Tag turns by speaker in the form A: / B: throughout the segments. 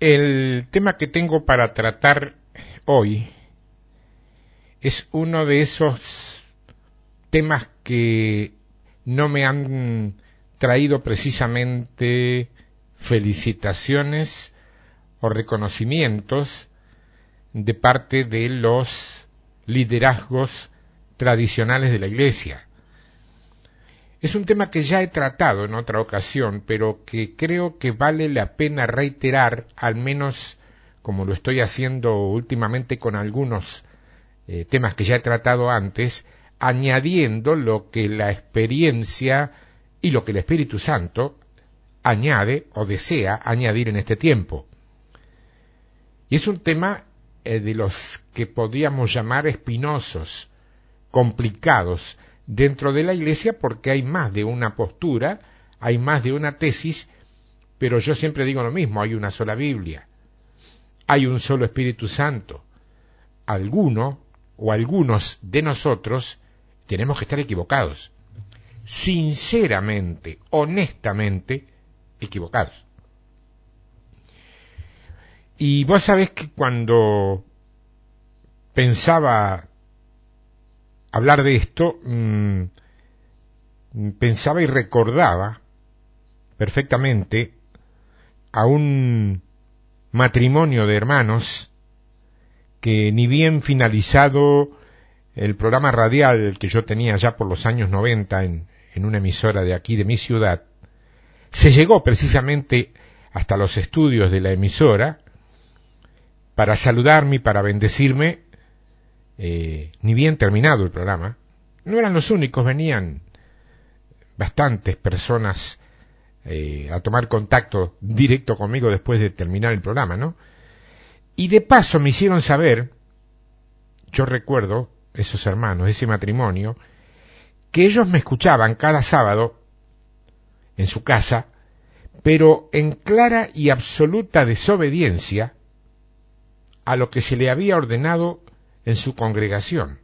A: El tema que tengo para tratar hoy es uno de esos temas que no me han traído precisamente felicitaciones o reconocimientos de parte de los liderazgos tradicionales de la Iglesia. Es un tema que ya he tratado en otra ocasión, pero que creo que vale la pena reiterar, al menos como lo estoy haciendo últimamente con algunos eh, temas que ya he tratado antes, añadiendo lo que la experiencia y lo que el Espíritu Santo añade o desea añadir en este tiempo. Y es un tema eh, de los que podríamos llamar espinosos, complicados dentro de la Iglesia porque hay más de una postura, hay más de una tesis, pero yo siempre digo lo mismo, hay una sola Biblia, hay un solo Espíritu Santo. Alguno o algunos de nosotros tenemos que estar equivocados, sinceramente, honestamente equivocados. Y vos sabés que cuando pensaba hablar de esto, mm, pensaba y recordaba perfectamente a un matrimonio de hermanos que ni bien finalizado el programa radial que yo tenía ya por los años 90 en, en una emisora de aquí de mi ciudad, se llegó precisamente hasta los estudios de la emisora para saludarme y para bendecirme, eh, ni bien terminado el programa. No eran los únicos, venían bastantes personas eh, a tomar contacto directo conmigo después de terminar el programa, ¿no? Y de paso me hicieron saber, yo recuerdo, esos hermanos, ese matrimonio, que ellos me escuchaban cada sábado en su casa, pero en clara y absoluta desobediencia a lo que se le había ordenado en su congregación.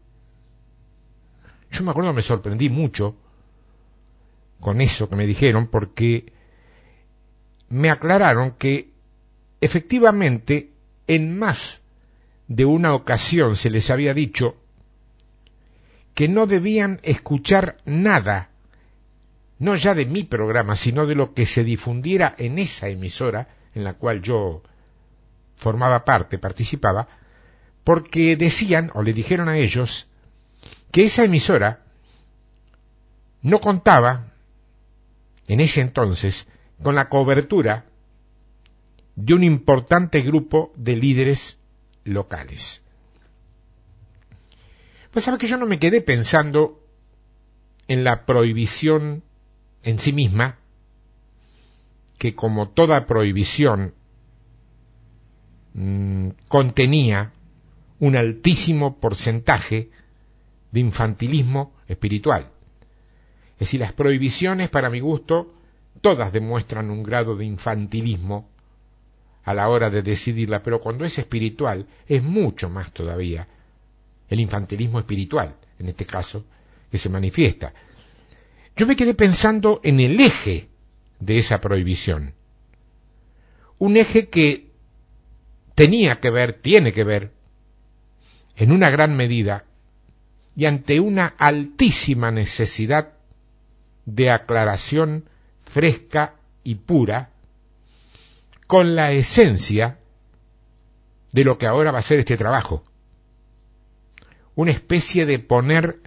A: Yo me acuerdo me sorprendí mucho con eso que me dijeron porque me aclararon que efectivamente en más de una ocasión se les había dicho que no debían escuchar nada, no ya de mi programa, sino de lo que se difundiera en esa emisora en la cual yo formaba parte, participaba, porque decían o le dijeron a ellos que esa emisora no contaba en ese entonces con la cobertura de un importante grupo de líderes locales. Pues sabe que yo no me quedé pensando en la prohibición en sí misma, que como toda prohibición Mm, contenía un altísimo porcentaje de infantilismo espiritual. Es decir, las prohibiciones, para mi gusto, todas demuestran un grado de infantilismo a la hora de decidirla, pero cuando es espiritual es mucho más todavía el infantilismo espiritual, en este caso, que se manifiesta. Yo me quedé pensando en el eje de esa prohibición, un eje que tenía que ver, tiene que ver, en una gran medida, y ante una altísima necesidad de aclaración fresca y pura, con la esencia de lo que ahora va a ser este trabajo. Una especie de poner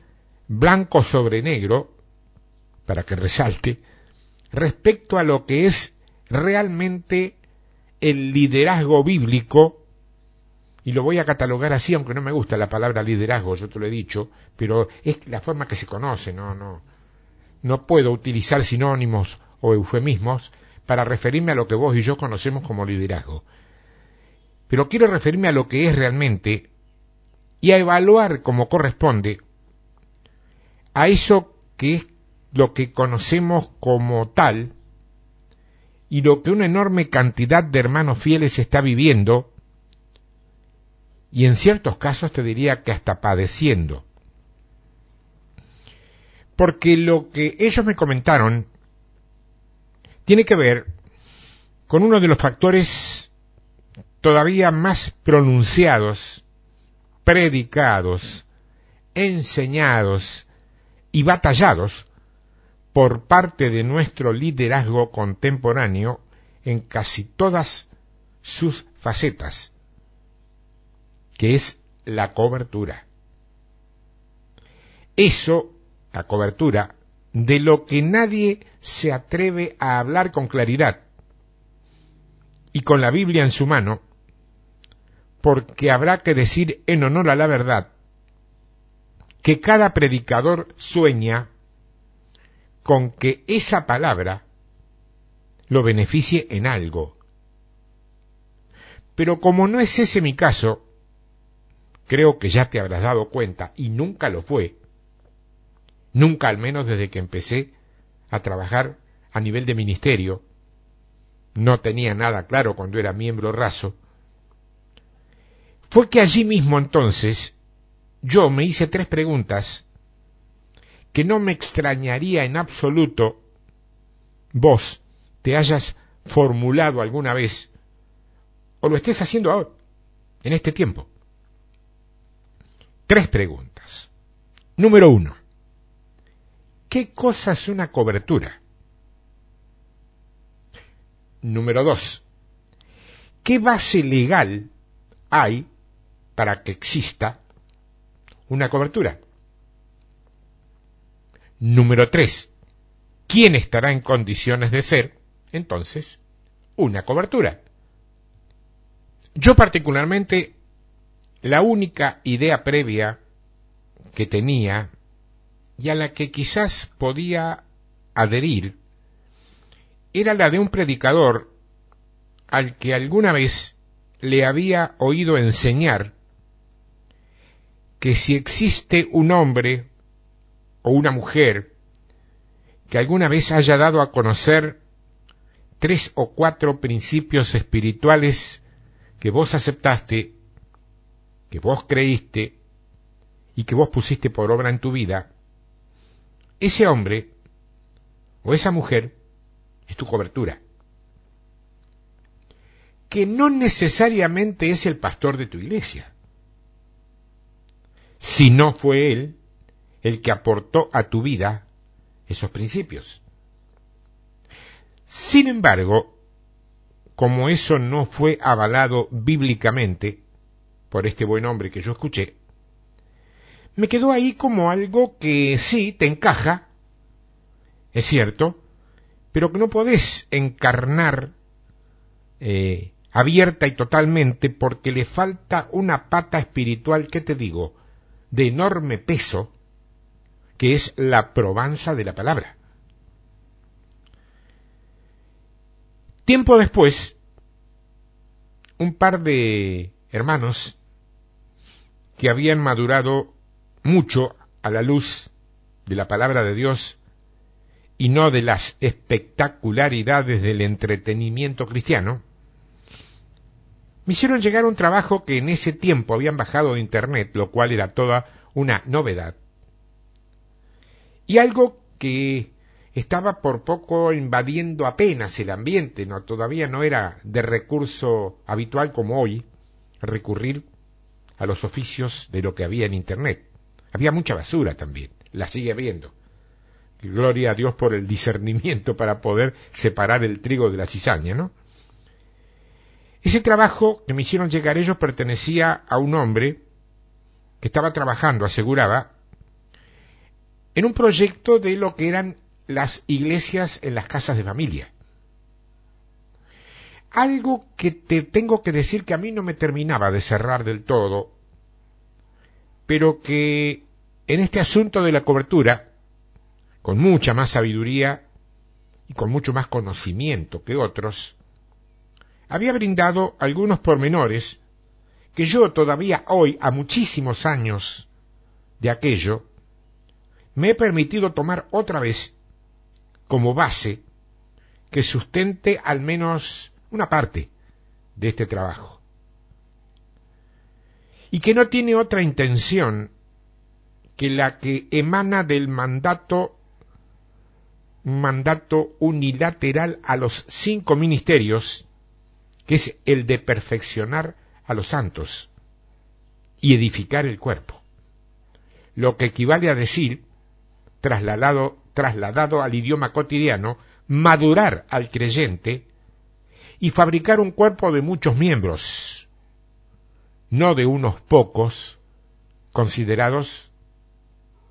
A: blanco sobre negro, para que resalte, respecto a lo que es realmente el liderazgo bíblico, y lo voy a catalogar así, aunque no me gusta la palabra liderazgo, yo te lo he dicho, pero es la forma que se conoce, no, no, no puedo utilizar sinónimos o eufemismos para referirme a lo que vos y yo conocemos como liderazgo. Pero quiero referirme a lo que es realmente y a evaluar como corresponde a eso que es lo que conocemos como tal y lo que una enorme cantidad de hermanos fieles está viviendo, y en ciertos casos te diría que hasta padeciendo. Porque lo que ellos me comentaron tiene que ver con uno de los factores todavía más pronunciados, predicados, enseñados y batallados por parte de nuestro liderazgo contemporáneo en casi todas sus facetas, que es la cobertura. Eso, la cobertura, de lo que nadie se atreve a hablar con claridad y con la Biblia en su mano, porque habrá que decir en honor a la verdad que cada predicador sueña con que esa palabra lo beneficie en algo. Pero como no es ese mi caso, creo que ya te habrás dado cuenta, y nunca lo fue, nunca al menos desde que empecé a trabajar a nivel de ministerio, no tenía nada claro cuando era miembro raso, fue que allí mismo entonces yo me hice tres preguntas que no me extrañaría en absoluto vos te hayas formulado alguna vez o lo estés haciendo ahora, en este tiempo. Tres preguntas. Número uno. ¿Qué cosa es una cobertura? Número dos. ¿Qué base legal hay para que exista una cobertura? Número tres. ¿Quién estará en condiciones de ser, entonces, una cobertura? Yo particularmente, la única idea previa que tenía y a la que quizás podía adherir era la de un predicador al que alguna vez le había oído enseñar que si existe un hombre o una mujer que alguna vez haya dado a conocer tres o cuatro principios espirituales que vos aceptaste, que vos creíste y que vos pusiste por obra en tu vida, ese hombre o esa mujer es tu cobertura. Que no necesariamente es el pastor de tu iglesia, si no fue él el que aportó a tu vida esos principios. Sin embargo, como eso no fue avalado bíblicamente por este buen hombre que yo escuché, me quedó ahí como algo que sí te encaja, es cierto, pero que no podés encarnar eh, abierta y totalmente porque le falta una pata espiritual, que te digo, de enorme peso, que es la probanza de la palabra. Tiempo después, un par de hermanos que habían madurado mucho a la luz de la palabra de Dios y no de las espectacularidades del entretenimiento cristiano, me hicieron llegar un trabajo que en ese tiempo habían bajado de internet, lo cual era toda una novedad, y algo que estaba por poco invadiendo apenas el ambiente, no todavía no era de recurso habitual como hoy recurrir a los oficios de lo que había en internet. Había mucha basura también, la sigue habiendo. Gloria a Dios por el discernimiento para poder separar el trigo de la cizaña, ¿no? Ese trabajo que me hicieron llegar ellos pertenecía a un hombre que estaba trabajando, aseguraba, en un proyecto de lo que eran las iglesias en las casas de familia. Algo que te tengo que decir que a mí no me terminaba de cerrar del todo, pero que en este asunto de la cobertura, con mucha más sabiduría y con mucho más conocimiento que otros, había brindado algunos pormenores que yo todavía hoy, a muchísimos años de aquello, me he permitido tomar otra vez como base que sustente al menos una parte de este trabajo. Y que no tiene otra intención que la que emana del mandato mandato unilateral a los cinco ministerios que es el de perfeccionar a los santos y edificar el cuerpo. Lo que equivale a decir, trasladado, trasladado al idioma cotidiano, madurar al creyente y fabricar un cuerpo de muchos miembros, no de unos pocos considerados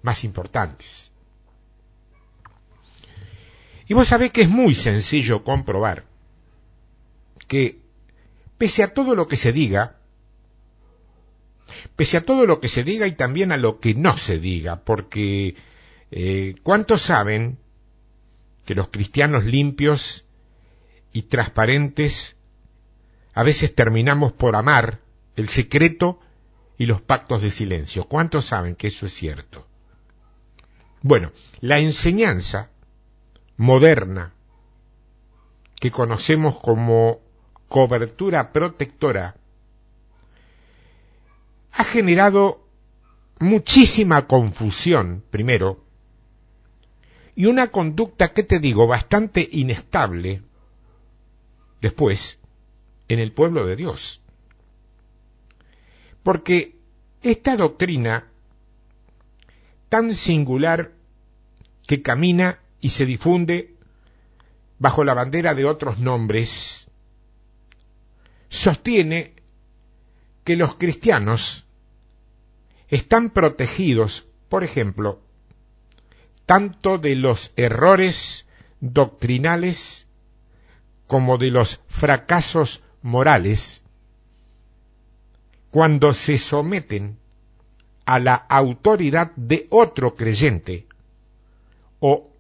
A: más importantes. Y vos sabés que es muy sencillo comprobar que, pese a todo lo que se diga, pese a todo lo que se diga y también a lo que no se diga, porque eh, ¿cuántos saben que los cristianos limpios y transparentes a veces terminamos por amar el secreto y los pactos de silencio? ¿Cuántos saben que eso es cierto? Bueno, la enseñanza moderna que conocemos como cobertura protectora ha generado muchísima confusión, primero, y una conducta que te digo bastante inestable después en el pueblo de Dios. Porque esta doctrina tan singular que camina y se difunde bajo la bandera de otros nombres, sostiene que los cristianos están protegidos, por ejemplo, tanto de los errores doctrinales como de los fracasos morales cuando se someten a la autoridad de otro creyente o,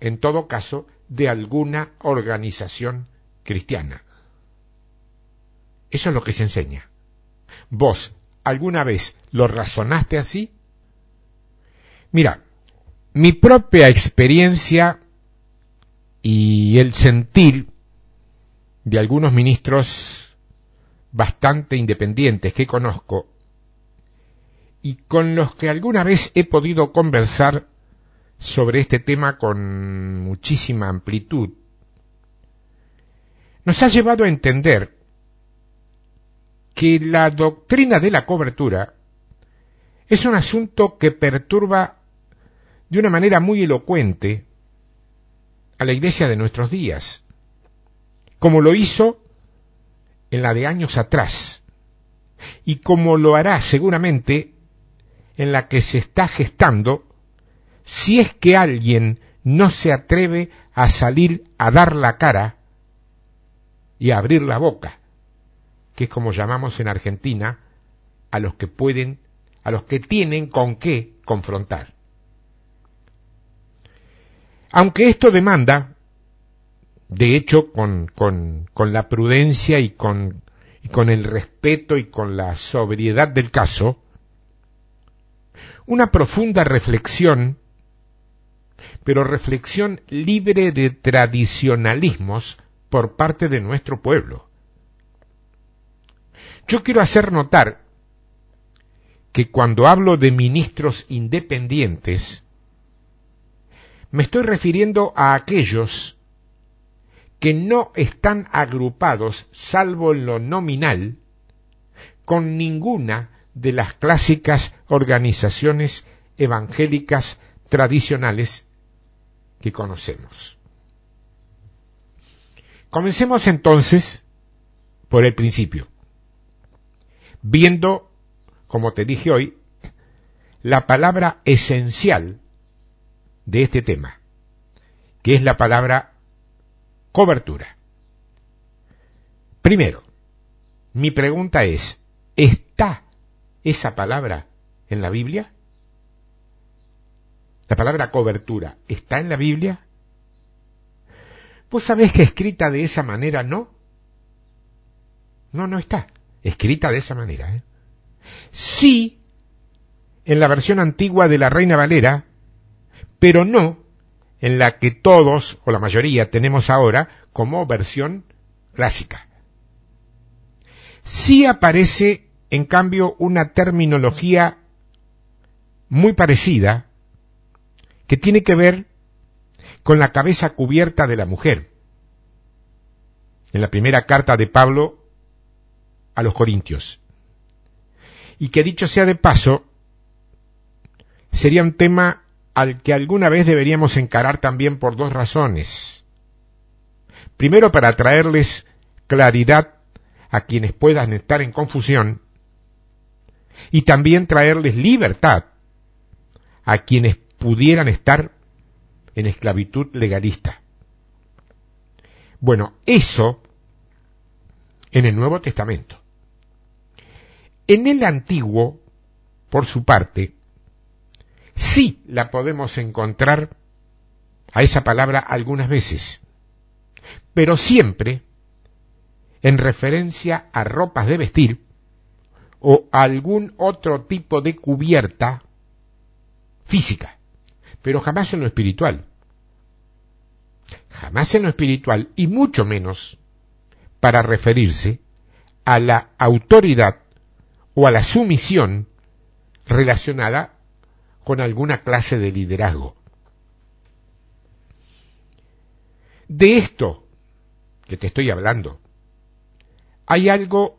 A: en todo caso, de alguna organización cristiana. Eso es lo que se enseña. ¿Vos alguna vez lo razonaste así? Mira, mi propia experiencia y el sentir de algunos ministros bastante independientes que conozco y con los que alguna vez he podido conversar sobre este tema con muchísima amplitud, nos ha llevado a entender que la doctrina de la cobertura es un asunto que perturba de una manera muy elocuente a la iglesia de nuestros días, como lo hizo en la de años atrás, y como lo hará seguramente en la que se está gestando si es que alguien no se atreve a salir a dar la cara y a abrir la boca, que es como llamamos en Argentina a los que pueden, a los que tienen con qué confrontar. Aunque esto demanda, de hecho, con, con, con la prudencia y con, y con el respeto y con la sobriedad del caso, una profunda reflexión, pero reflexión libre de tradicionalismos por parte de nuestro pueblo. Yo quiero hacer notar que cuando hablo de ministros independientes, me estoy refiriendo a aquellos que no están agrupados, salvo en lo nominal, con ninguna de las clásicas organizaciones evangélicas tradicionales que conocemos. Comencemos entonces por el principio, viendo, como te dije hoy, la palabra esencial de este tema, que es la palabra cobertura. Primero, mi pregunta es, ¿está esa palabra en la Biblia? La palabra cobertura, ¿está en la Biblia? ¿Vos sabés que escrita de esa manera no? No, no está. Escrita de esa manera. ¿eh? Sí, en la versión antigua de la Reina Valera, pero no en la que todos o la mayoría tenemos ahora como versión clásica. Sí aparece, en cambio, una terminología muy parecida que tiene que ver con la cabeza cubierta de la mujer. En la primera carta de Pablo a los corintios. Y que dicho sea de paso, sería un tema al que alguna vez deberíamos encarar también por dos razones. Primero, para traerles claridad a quienes puedan estar en confusión y también traerles libertad a quienes pudieran estar en esclavitud legalista. Bueno, eso en el Nuevo Testamento. En el Antiguo, por su parte, sí la podemos encontrar a esa palabra algunas veces, pero siempre en referencia a ropas de vestir o algún otro tipo de cubierta física, pero jamás en lo espiritual. Jamás en lo espiritual y mucho menos para referirse a la autoridad o a la sumisión relacionada con alguna clase de liderazgo. De esto que te estoy hablando, hay algo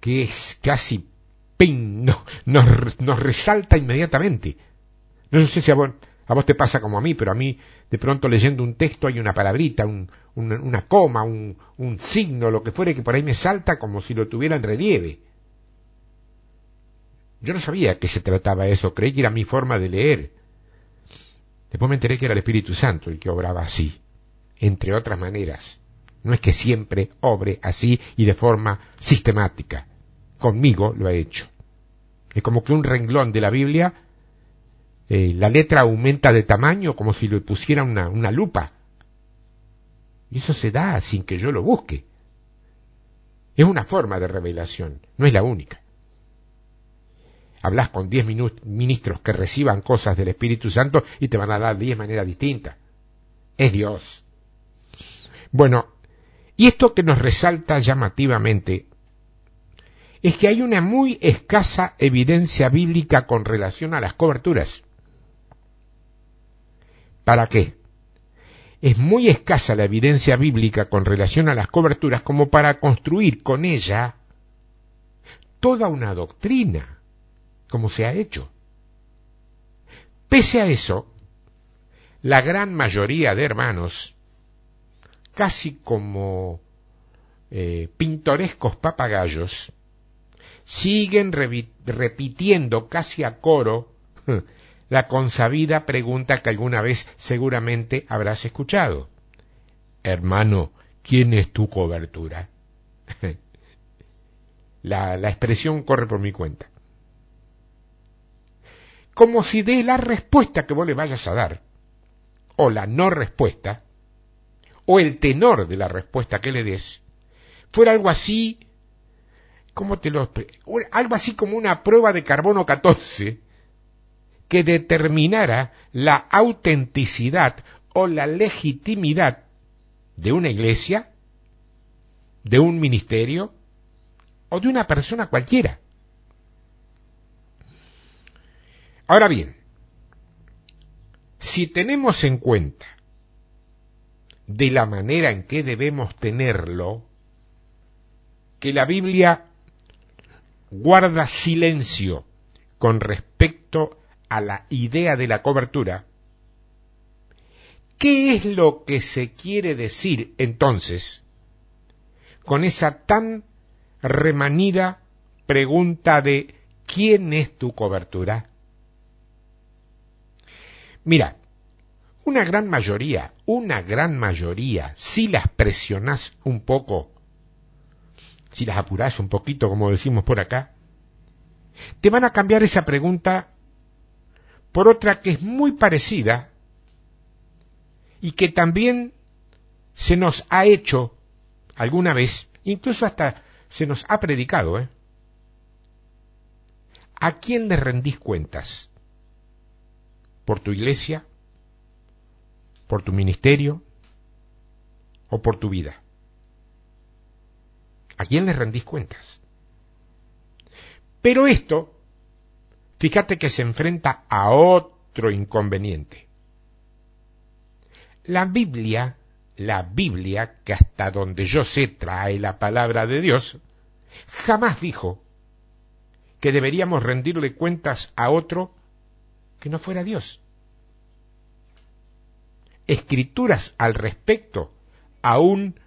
A: que es casi pin, no, nos, resalta inmediatamente. No sé si a vos, a vos, te pasa como a mí, pero a mí de pronto leyendo un texto hay una palabrita, un, una, coma, un, un signo, lo que fuere, que por ahí me salta como si lo tuviera en relieve. Yo no sabía que se trataba eso, creí que era mi forma de leer. Después me enteré que era el Espíritu Santo el que obraba así, entre otras maneras. No es que siempre obre así y de forma sistemática. Conmigo lo ha hecho. Es como que un renglón de la Biblia, eh, la letra aumenta de tamaño como si le pusiera una, una lupa. Y eso se da sin que yo lo busque. Es una forma de revelación, no es la única. Hablas con diez ministros que reciban cosas del Espíritu Santo y te van a dar diez maneras distintas. Es Dios. Bueno, y esto que nos resalta llamativamente es que hay una muy escasa evidencia bíblica con relación a las coberturas. ¿Para qué? Es muy escasa la evidencia bíblica con relación a las coberturas como para construir con ella toda una doctrina, como se ha hecho. Pese a eso, la gran mayoría de hermanos casi como eh, pintorescos papagayos, siguen repitiendo casi a coro la consabida pregunta que alguna vez seguramente habrás escuchado. Hermano, ¿quién es tu cobertura? la, la expresión corre por mi cuenta. Como si de la respuesta que vos le vayas a dar, o la no respuesta, o el tenor de la respuesta que le des fuera algo así, ¿cómo te lo algo así como una prueba de carbono 14 que determinara la autenticidad o la legitimidad de una iglesia, de un ministerio o de una persona cualquiera. Ahora bien, si tenemos en cuenta de la manera en que debemos tenerlo, que la Biblia guarda silencio con respecto a la idea de la cobertura, ¿qué es lo que se quiere decir entonces con esa tan remanida pregunta de ¿quién es tu cobertura? Mira, una gran mayoría, una gran mayoría, si las presionás un poco, si las apurás un poquito, como decimos por acá, te van a cambiar esa pregunta por otra que es muy parecida y que también se nos ha hecho alguna vez, incluso hasta se nos ha predicado, ¿eh? ¿A quién le rendís cuentas? ¿Por tu iglesia? por tu ministerio o por tu vida? ¿A quién le rendís cuentas? Pero esto, fíjate que se enfrenta a otro inconveniente. La Biblia, la Biblia, que hasta donde yo sé trae la palabra de Dios, jamás dijo que deberíamos rendirle cuentas a otro que no fuera Dios. Escrituras al respecto, aún,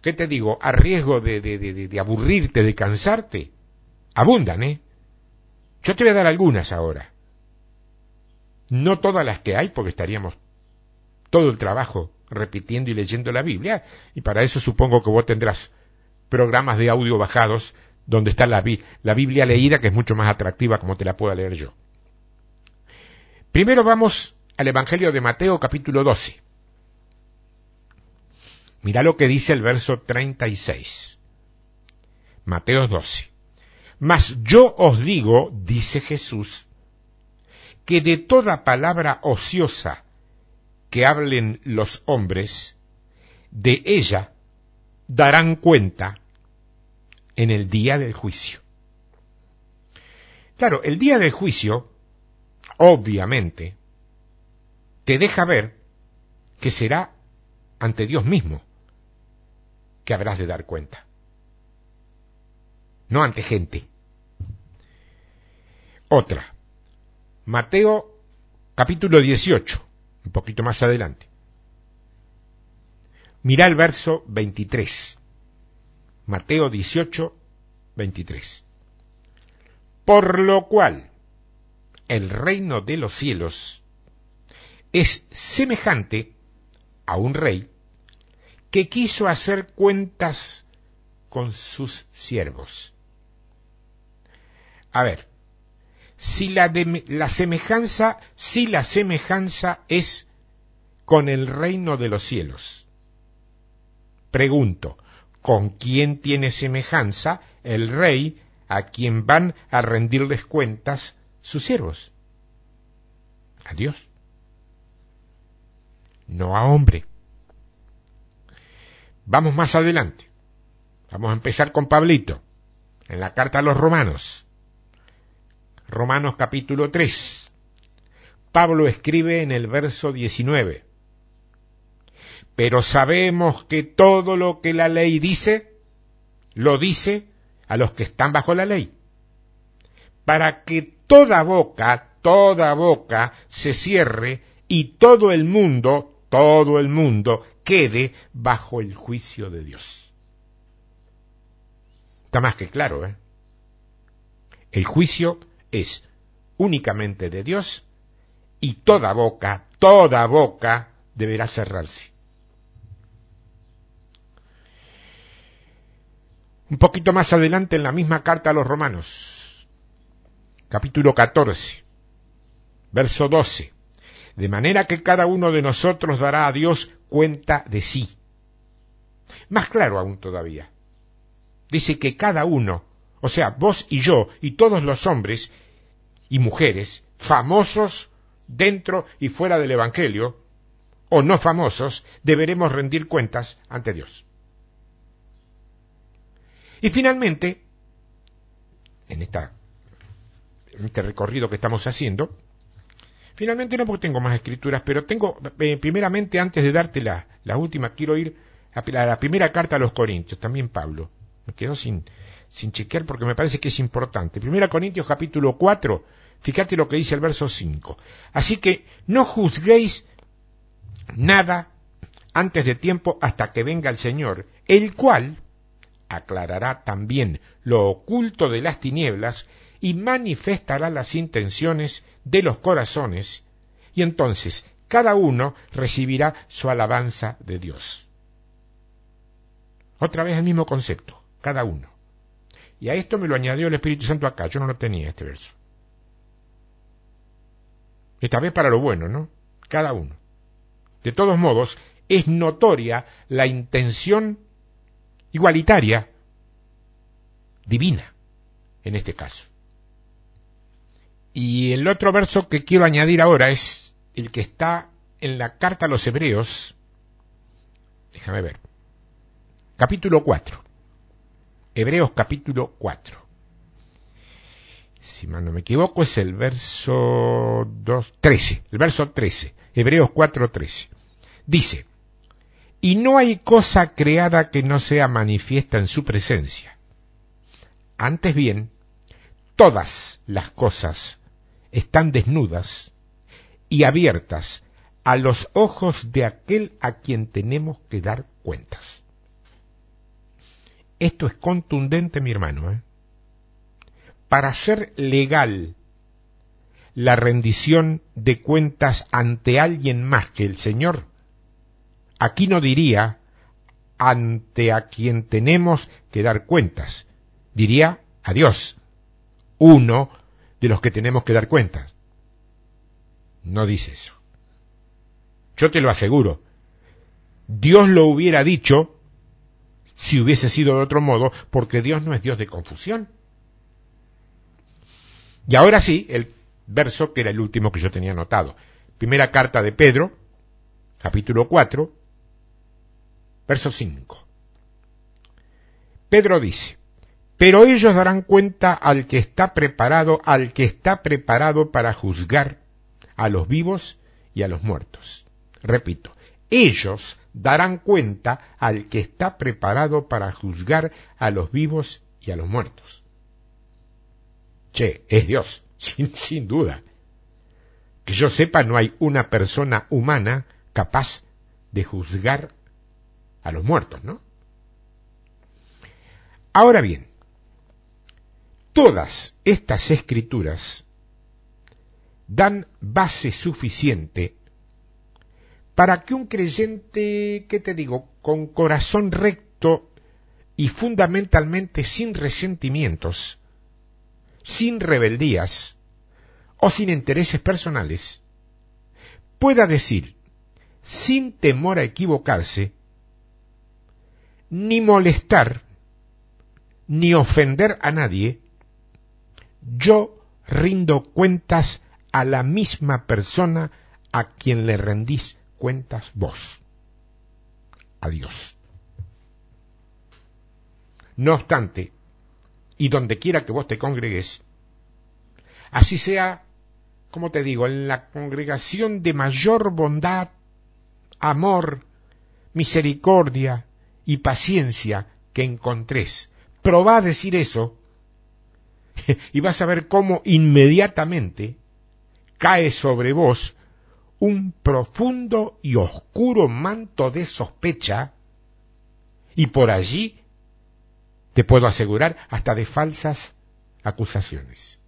A: ¿qué te digo?, a riesgo de, de, aburrirte, de cansarte, abundan, ¿eh? Yo te voy a dar algunas ahora. No todas las que hay, porque estaríamos todo el trabajo repitiendo y leyendo la Biblia, y para eso supongo que vos tendrás programas de audio bajados donde está la, la Biblia leída, que es mucho más atractiva como te la pueda leer yo. Primero vamos al Evangelio de Mateo capítulo 12. Mira lo que dice el verso 36. Mateo 12. Mas yo os digo, dice Jesús, que de toda palabra ociosa que hablen los hombres, de ella darán cuenta en el día del juicio. Claro, el día del juicio, obviamente, te deja ver que será ante Dios mismo que habrás de dar cuenta, no ante gente. Otra, Mateo capítulo 18, un poquito más adelante. Mira el verso 23. Mateo 18, 23. Por lo cual el reino de los cielos es semejante a un rey que quiso hacer cuentas con sus siervos. A ver, si la, la semejanza, si la semejanza es con el reino de los cielos. Pregunto, ¿con quién tiene semejanza el rey a quien van a rendirles cuentas sus siervos? A Dios, no a hombre. Vamos más adelante. Vamos a empezar con Pablito, en la carta a los romanos. Romanos capítulo 3. Pablo escribe en el verso 19. Pero sabemos que todo lo que la ley dice, lo dice a los que están bajo la ley. Para que toda boca, toda boca se cierre y todo el mundo, todo el mundo quede bajo el juicio de Dios. Está más que claro, ¿eh? El juicio es únicamente de Dios y toda boca, toda boca deberá cerrarse. Un poquito más adelante en la misma carta a los romanos, capítulo 14, verso 12. De manera que cada uno de nosotros dará a Dios cuenta de sí. Más claro aún todavía. Dice que cada uno, o sea, vos y yo y todos los hombres, y mujeres famosos dentro y fuera del Evangelio, o no famosos, deberemos rendir cuentas ante Dios. Y finalmente, en, esta, este recorrido que estamos haciendo, finalmente no porque tengo más escrituras, pero tengo, eh, primeramente, antes de darte la, última, quiero ir a la primera carta a los Corintios, también Pablo. Me quedo sin, sin chequear porque me parece que es importante. Primera Corintios capítulo 4, fíjate lo que dice el verso 5. Así que no juzguéis nada antes de tiempo hasta que venga el Señor, el cual aclarará también lo oculto de las tinieblas y manifestará las intenciones de los corazones, y entonces cada uno recibirá su alabanza de Dios. Otra vez el mismo concepto, cada uno. Y a esto me lo añadió el Espíritu Santo acá, yo no lo tenía este verso. Esta vez para lo bueno, ¿no? Cada uno. De todos modos, es notoria la intención igualitaria, divina, en este caso. Y el otro verso que quiero añadir ahora es el que está en la carta a los Hebreos. Déjame ver. Capítulo 4. Hebreos capítulo 4. Si no me equivoco, es el verso 2, 13. El verso 13. Hebreos 4, 13. Dice, y no hay cosa creada que no sea manifiesta en su presencia, Antes bien, todas las cosas están desnudas y abiertas a los ojos de aquel a quien tenemos que dar cuentas. Esto es contundente, mi hermano. ¿eh? Para ser legal la rendición de cuentas ante alguien más que el Señor, aquí no diría ante a quien tenemos que dar cuentas, diría a Dios, uno de los que tenemos que dar cuentas. No dice eso. Yo te lo aseguro. Dios lo hubiera dicho si hubiese sido de otro modo, porque Dios no es Dios de confusión. Y ahora sí, el verso que era el último que yo tenía anotado. Primera carta de Pedro, capítulo 4, verso 5. Pedro dice, pero ellos darán cuenta al que está preparado, al que está preparado para juzgar a los vivos y a los muertos. Repito, ellos darán cuenta al que está preparado para juzgar a los vivos y a los muertos. Che, es Dios, sin, sin duda. Que yo sepa, no hay una persona humana capaz de juzgar a los muertos, ¿no? Ahora bien, todas estas escrituras dan base suficiente para que un creyente, ¿qué te digo?, con corazón recto y fundamentalmente sin resentimientos, sin rebeldías o sin intereses personales, pueda decir, sin temor a equivocarse, ni molestar, ni ofender a nadie, yo rindo cuentas a la misma persona a quien le rendís cuentas vos. Adiós. No obstante, y donde quiera que vos te congregues, así sea, como te digo, en la congregación de mayor bondad, amor, misericordia y paciencia que encontres, probá a decir eso y vas a ver cómo inmediatamente cae sobre vos un profundo y oscuro manto de sospecha y por allí, te puedo asegurar, hasta de falsas acusaciones.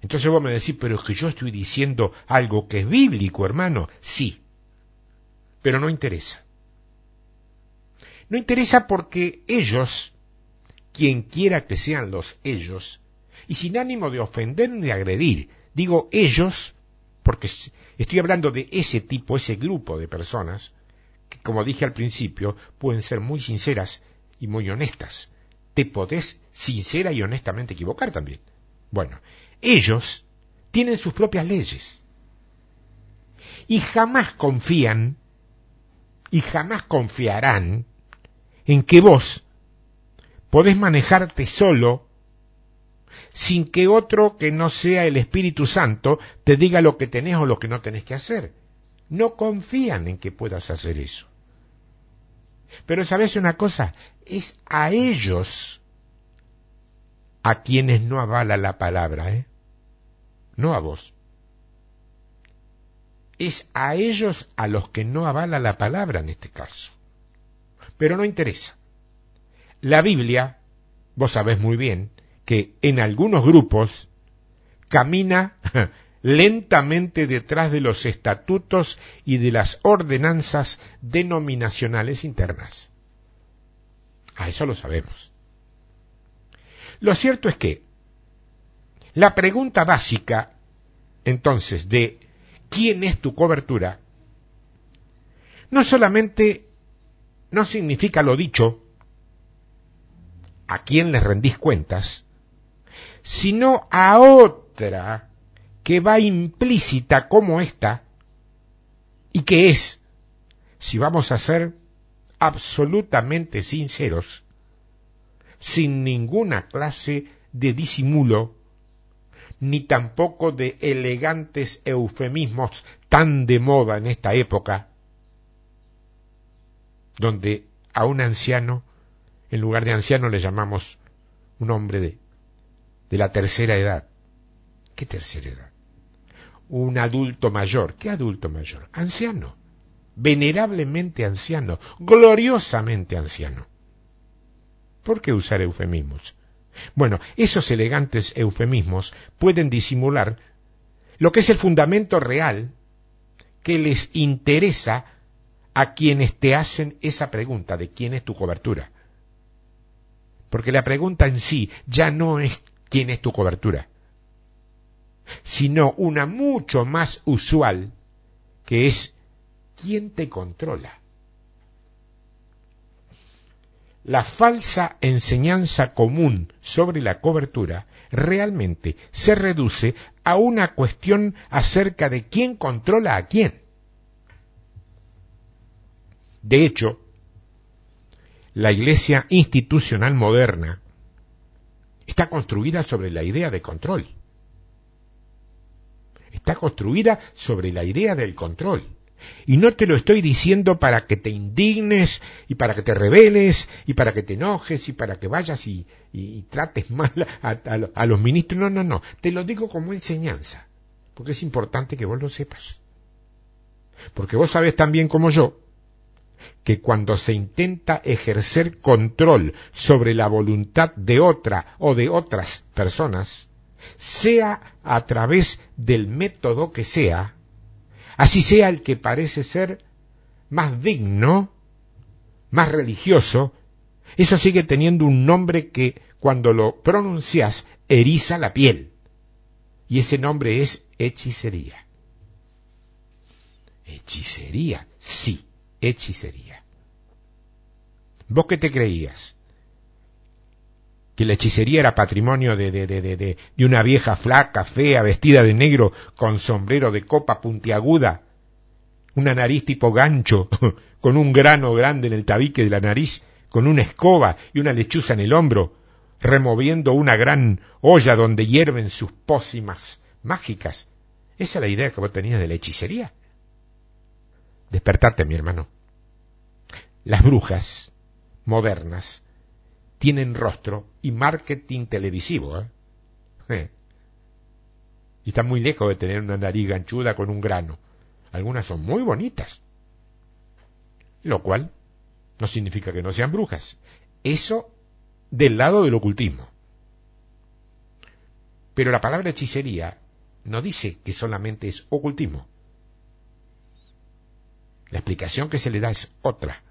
A: Entonces vos me decís, pero es que yo estoy diciendo algo que es bíblico, hermano. Sí, pero no interesa. No interesa porque ellos, quien quiera que sean los ellos, y sin ánimo de ofender ni de agredir. Digo ellos, porque estoy hablando de ese tipo, ese grupo de personas, que como dije al principio, pueden ser muy sinceras y muy honestas. Te podés sincera y honestamente equivocar también. Bueno, ellos tienen sus propias leyes. Y jamás confían, y jamás confiarán en que vos podés manejarte solo sin que otro que no sea el Espíritu Santo te diga lo que tenés o lo que no tenés que hacer. No confían en que puedas hacer eso. Pero sabes una cosa, es a ellos a quienes no avala la palabra, ¿eh? No a vos. Es a ellos a los que no avala la palabra en este caso. Pero no interesa. La Biblia, vos sabés muy bien, que en algunos grupos camina lentamente detrás de los estatutos y de las ordenanzas denominacionales internas. A eso lo sabemos. Lo cierto es que la pregunta básica, entonces, de ¿quién es tu cobertura? no solamente no significa lo dicho, a quién les rendís cuentas, sino a otra que va implícita como esta y que es, si vamos a ser absolutamente sinceros, sin ninguna clase de disimulo, ni tampoco de elegantes eufemismos tan de moda en esta época, donde a un anciano en lugar de anciano le llamamos un hombre de, de la tercera edad. ¿Qué tercera edad? Un adulto mayor. ¿Qué adulto mayor? Anciano. Venerablemente anciano. Gloriosamente anciano. ¿Por qué usar eufemismos? Bueno, esos elegantes eufemismos pueden disimular lo que es el fundamento real que les interesa a quienes te hacen esa pregunta de quién es tu cobertura. Porque la pregunta en sí ya no es quién es tu cobertura, sino una mucho más usual que es quién te controla. La falsa enseñanza común sobre la cobertura realmente se reduce a una cuestión acerca de quién controla a quién. De hecho, la iglesia institucional moderna está construida sobre la idea de control. Está construida sobre la idea del control. Y no te lo estoy diciendo para que te indignes y para que te rebeles y para que te enojes y para que vayas y, trates mal a, a los ministros. No, no, no. Te lo digo como enseñanza. Porque es importante que vos lo sepas. Porque vos sabés tan bien como yo que cuando se intenta ejercer control sobre la voluntad de otra o de otras personas, sea a través del método que sea, así sea el que parece ser más digno, más religioso, eso sigue teniendo un nombre que cuando lo pronuncias eriza la piel. Y ese nombre es hechicería. Hechicería, sí hechicería. ¿Vos qué te creías? Que la hechicería era patrimonio de, de, de, de, una vieja flaca, fea, vestida de negro, con sombrero de copa puntiaguda, una nariz tipo gancho, con un grano grande en el tabique de la nariz, con una escoba y una lechuza en el hombro, removiendo una gran olla donde hierven sus pócimas mágicas. Esa es la idea que vos tenías de la hechicería. Despertate, mi hermano. Las brujas modernas tienen rostro y marketing televisivo. ¿eh? Y están muy lejos de tener una nariz ganchuda con un grano. Algunas son muy bonitas. Lo cual no significa que no sean brujas. Eso del lado del ocultismo. Pero la palabra hechicería no dice que solamente es ocultismo. La explicación que se le da es otra.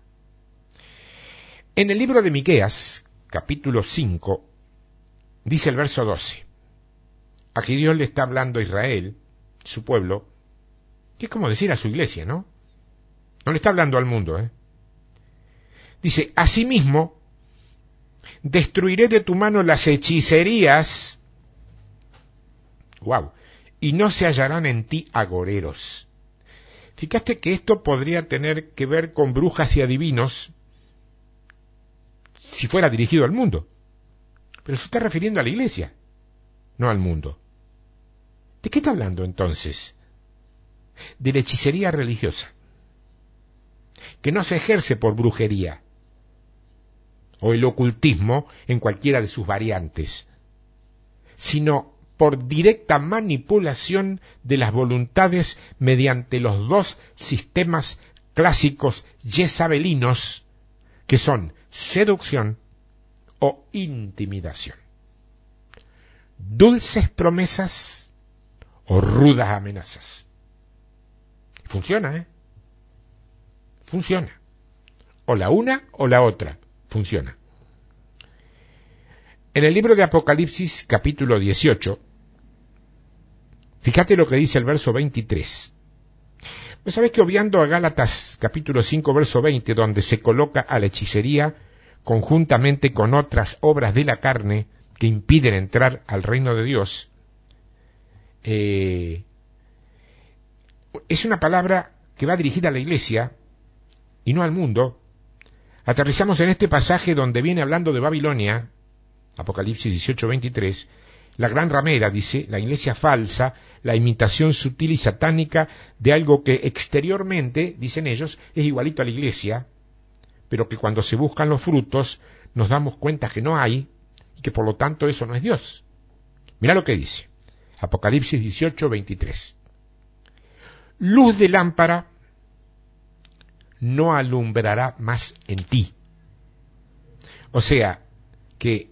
A: En el libro de Miqueas, capítulo 5, dice el verso 12. Aquí Dios le está hablando a Israel, su pueblo, que es como decir a su iglesia, ¿no? No le está hablando al mundo, ¿eh? Dice, asimismo, destruiré de tu mano las hechicerías, wow, y no se hallarán en ti agoreros. Fíjate que esto podría tener que ver con brujas y adivinos si fuera dirigido al mundo. Pero se está refiriendo a la iglesia, no al mundo. ¿De qué está hablando entonces? De la hechicería religiosa, que no se ejerce por brujería o el ocultismo en cualquiera de sus variantes, sino por directa manipulación de las voluntades mediante los dos sistemas clásicos yesabelinos, que son seducción o intimidación. Dulces promesas o rudas amenazas. Funciona, ¿eh? Funciona. O la una o la otra. Funciona. En el libro de Apocalipsis capítulo 18, fíjate lo que dice el verso 23. ¿No sabes que obviando a Gálatas capítulo 5 verso 20, donde se coloca a la hechicería conjuntamente con otras obras de la carne que impiden entrar al reino de Dios, eh, es una palabra que va dirigida a la iglesia y no al mundo. Aterrizamos en este pasaje donde viene hablando de Babilonia, Apocalipsis 18, 23, la gran ramera, dice, la iglesia falsa, la imitación sutil y satánica de algo que exteriormente, dicen ellos, es igualito a la iglesia, pero que cuando se buscan los frutos nos damos cuenta que no hay y que por lo tanto eso no es Dios. Mira lo que dice. Apocalipsis 18, 23. Luz de lámpara no alumbrará más en ti. O sea, que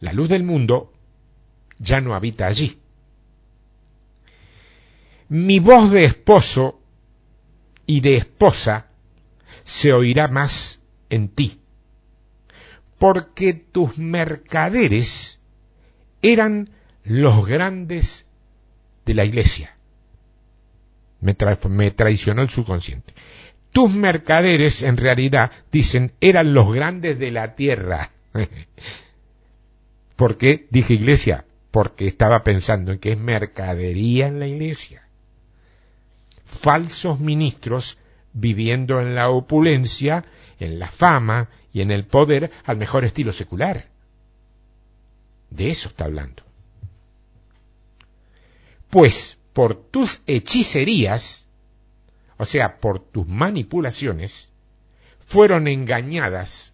A: la luz del mundo ya no habita allí. Mi voz de esposo y de esposa se oirá más en ti, porque tus mercaderes eran los grandes de la iglesia. Me, traicionó el subconsciente. Tus mercaderes, en realidad, dicen, eran los grandes de la tierra. ¿Por qué dije iglesia? Porque estaba pensando en que es mercadería en la iglesia. Falsos ministros viviendo en la opulencia, en la fama y en el poder al mejor estilo secular. De eso está hablando. Pues por tus hechicerías, o sea, por tus manipulaciones, fueron engañadas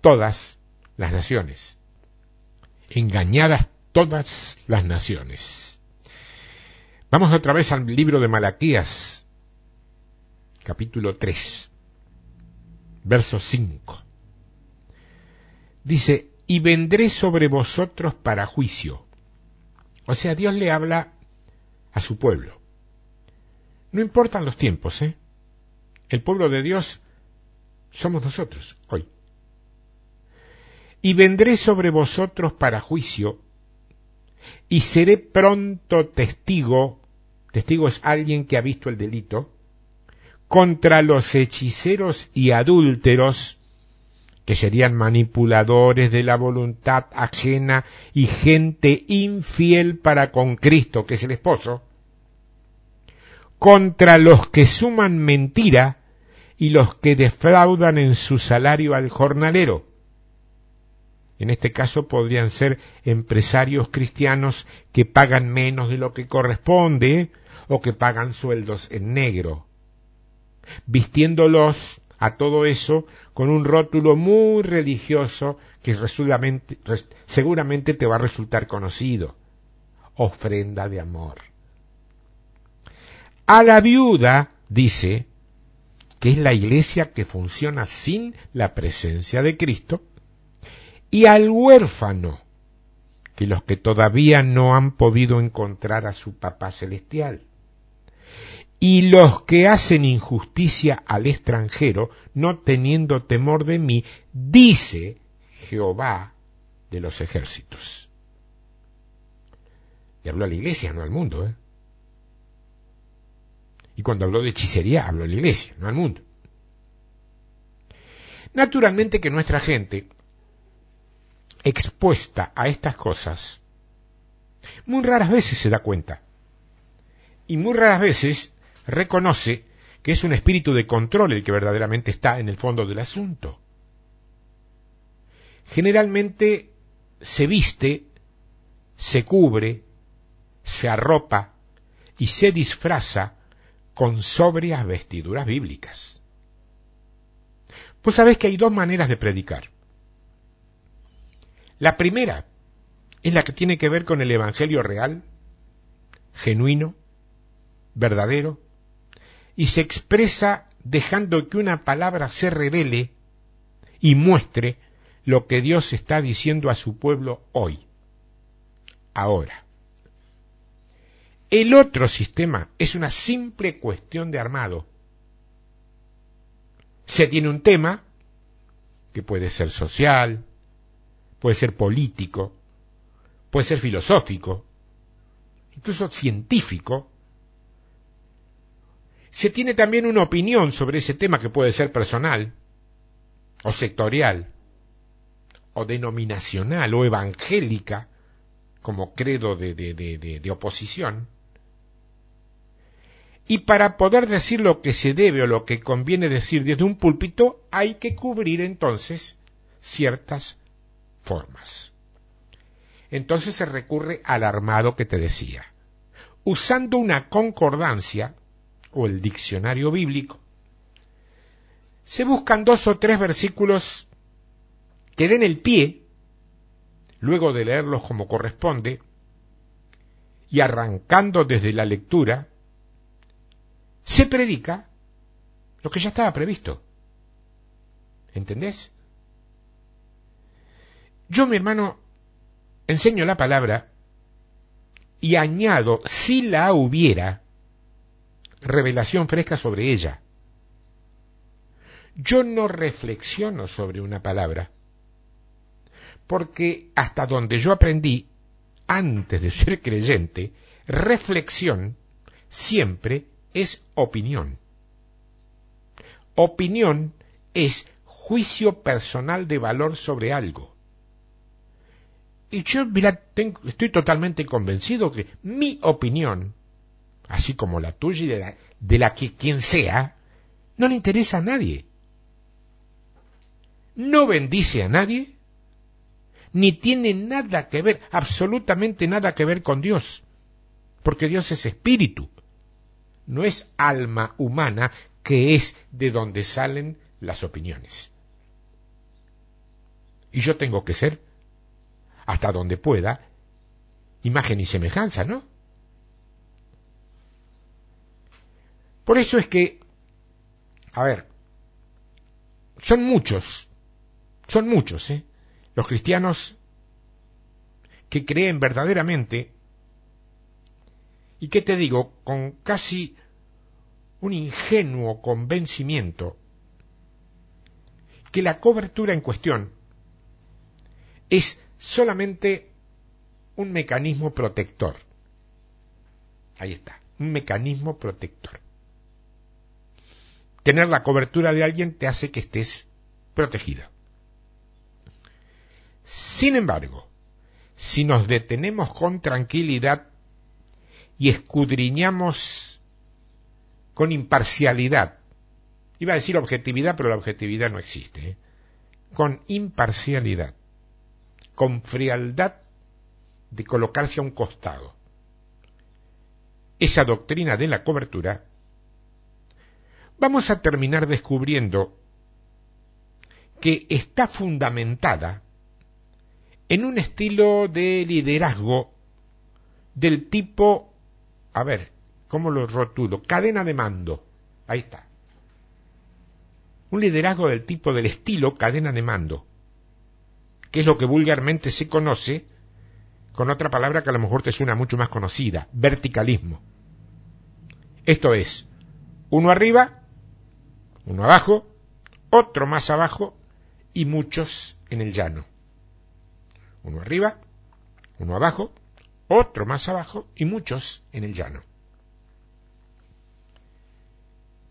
A: todas las naciones. Engañadas todas las naciones. Vamos otra vez al libro de Malaquías, capítulo 3, verso 5. Dice, y vendré sobre vosotros para juicio. O sea, Dios le habla a su pueblo. No importan los tiempos, ¿eh? El pueblo de Dios somos nosotros, hoy. Y vendré sobre vosotros para juicio, y seré pronto testigo, testigo es alguien que ha visto el delito, contra los hechiceros y adúlteros, que serían manipuladores de la voluntad ajena y gente infiel para con Cristo, que es el esposo, contra los que suman mentira y los que defraudan en su salario al jornalero. En este caso podrían ser empresarios cristianos que pagan menos de lo que corresponde o que pagan sueldos en negro vistiéndolos a todo eso con un rótulo muy religioso que seguramente te va a resultar conocido. Ofrenda de amor. A la viuda, dice, que es la iglesia que funciona sin la presencia de Cristo, y al huérfano, que los que todavía no han podido encontrar a su papá celestial y los que hacen injusticia al extranjero, no teniendo temor de mí, dice Jehová de los ejércitos. Y habló a la iglesia, no al mundo. ¿eh? Y cuando habló de hechicería, habló a la iglesia, no al mundo. Naturalmente que nuestra gente, expuesta a estas cosas, muy raras veces se da cuenta. Y muy raras veces reconoce que es un espíritu de control el que verdaderamente está en el fondo del asunto. Generalmente se viste, se cubre, se arropa y se disfraza con sobrias vestiduras bíblicas. Pues sabes que hay dos maneras de predicar. La primera es la que tiene que ver con el Evangelio real, genuino, verdadero, y se expresa dejando que una palabra se revele y muestre lo que Dios está diciendo a su pueblo hoy, ahora. El otro sistema es una simple cuestión de armado. Se tiene un tema, que puede ser social, puede ser político, puede ser filosófico, incluso científico, se tiene también una opinión sobre ese tema que puede ser personal, o sectorial, o denominacional, o evangélica, como credo de, de, oposición. Y para poder decir lo que se debe o lo que conviene decir desde un púlpito, hay que cubrir entonces ciertas formas. Entonces se recurre al armado que te decía, usando una concordancia o el diccionario bíblico, se buscan dos o tres versículos que den el pie, luego de leerlos como corresponde, y arrancando desde la lectura, se predica lo que ya estaba previsto. ¿Entendés? Yo, mi hermano, enseño la palabra y añado, si la hubiera, revelación fresca sobre ella. Yo no reflexiono sobre una palabra, porque hasta donde yo aprendí, antes de ser creyente, reflexión siempre es opinión. Opinión es juicio personal de valor sobre algo. Y yo, mira, estoy totalmente convencido que mi opinión, así como la tuya y de la, de la que quien sea, no le interesa a nadie. No bendice a nadie, ni tiene nada que ver, absolutamente nada que ver con Dios, porque Dios es espíritu, no es alma humana que es de donde salen las opiniones. Y yo tengo que ser, hasta donde pueda, imagen y semejanza, ¿no? Por eso es que, a ver, son muchos, son muchos, ¿eh? Los cristianos que creen verdaderamente y que te digo, con casi un ingenuo convencimiento, que la cobertura en cuestión es solamente un mecanismo protector. Ahí está, un mecanismo protector. Tener la cobertura de alguien te hace que estés protegido. Sin embargo, si nos detenemos con tranquilidad y escudriñamos con imparcialidad, iba a decir objetividad, pero la objetividad no existe, ¿eh? con imparcialidad, con frialdad de colocarse a un costado. Esa doctrina de la cobertura, vamos a terminar descubriendo que está fundamentada en un estilo de liderazgo del tipo, a ver, ¿cómo lo rotulo? Cadena de mando. Ahí está. Un liderazgo del tipo del estilo cadena de mando, que es lo que vulgarmente se conoce con otra palabra que a lo mejor te suena mucho más conocida, verticalismo. Esto es, uno arriba, uno abajo, otro más abajo y muchos en el llano uno arriba, uno abajo, otro más abajo y muchos en el llano.